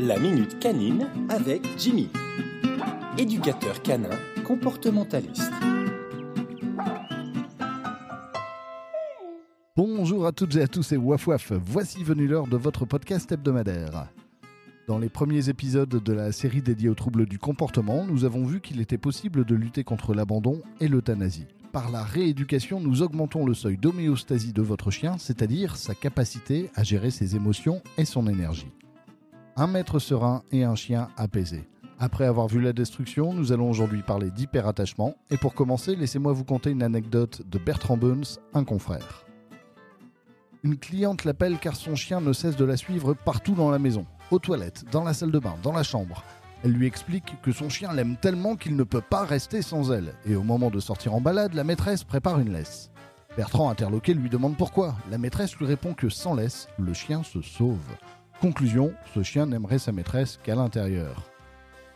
La Minute Canine avec Jimmy, éducateur canin comportementaliste. Bonjour à toutes et à tous et waf waf, voici venu l'heure de votre podcast hebdomadaire. Dans les premiers épisodes de la série dédiée aux troubles du comportement, nous avons vu qu'il était possible de lutter contre l'abandon et l'euthanasie. Par la rééducation, nous augmentons le seuil d'homéostasie de votre chien, c'est-à-dire sa capacité à gérer ses émotions et son énergie un maître serein et un chien apaisé. Après avoir vu la destruction, nous allons aujourd'hui parler d'hyperattachement. Et pour commencer, laissez-moi vous conter une anecdote de Bertrand Burns, un confrère. Une cliente l'appelle car son chien ne cesse de la suivre partout dans la maison, aux toilettes, dans la salle de bain, dans la chambre. Elle lui explique que son chien l'aime tellement qu'il ne peut pas rester sans elle, et au moment de sortir en balade, la maîtresse prépare une laisse. Bertrand, interloqué, lui demande pourquoi. La maîtresse lui répond que sans laisse, le chien se sauve. Conclusion, ce chien n'aimerait sa maîtresse qu'à l'intérieur.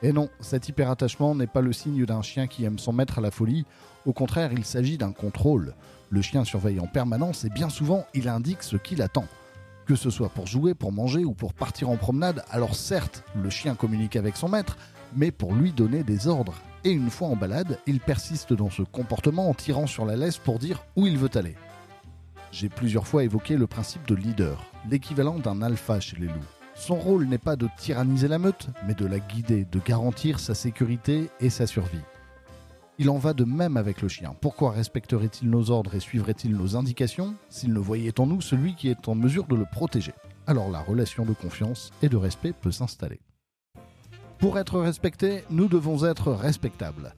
Et non, cet hyperattachement n'est pas le signe d'un chien qui aime son maître à la folie, au contraire il s'agit d'un contrôle. Le chien surveille en permanence et bien souvent il indique ce qu'il attend. Que ce soit pour jouer, pour manger ou pour partir en promenade, alors certes, le chien communique avec son maître, mais pour lui donner des ordres. Et une fois en balade, il persiste dans ce comportement en tirant sur la laisse pour dire où il veut aller. J'ai plusieurs fois évoqué le principe de leader, l'équivalent d'un alpha chez les loups. Son rôle n'est pas de tyranniser la meute, mais de la guider, de garantir sa sécurité et sa survie. Il en va de même avec le chien. Pourquoi respecterait-il nos ordres et suivrait-il nos indications s'il ne voyait en nous celui qui est en mesure de le protéger? Alors la relation de confiance et de respect peut s'installer. Pour être respecté, nous devons être respectables.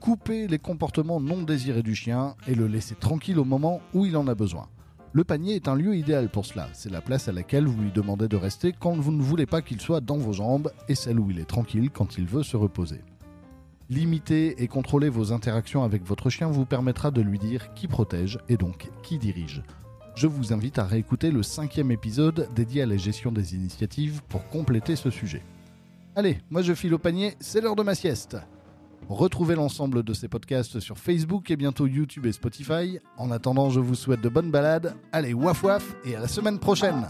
Couper les comportements non désirés du chien et le laisser tranquille au moment où il en a besoin. Le panier est un lieu idéal pour cela. C'est la place à laquelle vous lui demandez de rester quand vous ne voulez pas qu'il soit dans vos jambes et celle où il est tranquille quand il veut se reposer. Limiter et contrôler vos interactions avec votre chien vous permettra de lui dire qui protège et donc qui dirige. Je vous invite à réécouter le cinquième épisode dédié à la gestion des initiatives pour compléter ce sujet. Allez, moi je file au panier, c'est l'heure de ma sieste. Retrouvez l'ensemble de ces podcasts sur Facebook et bientôt YouTube et Spotify. En attendant, je vous souhaite de bonnes balades. Allez, waf waf et à la semaine prochaine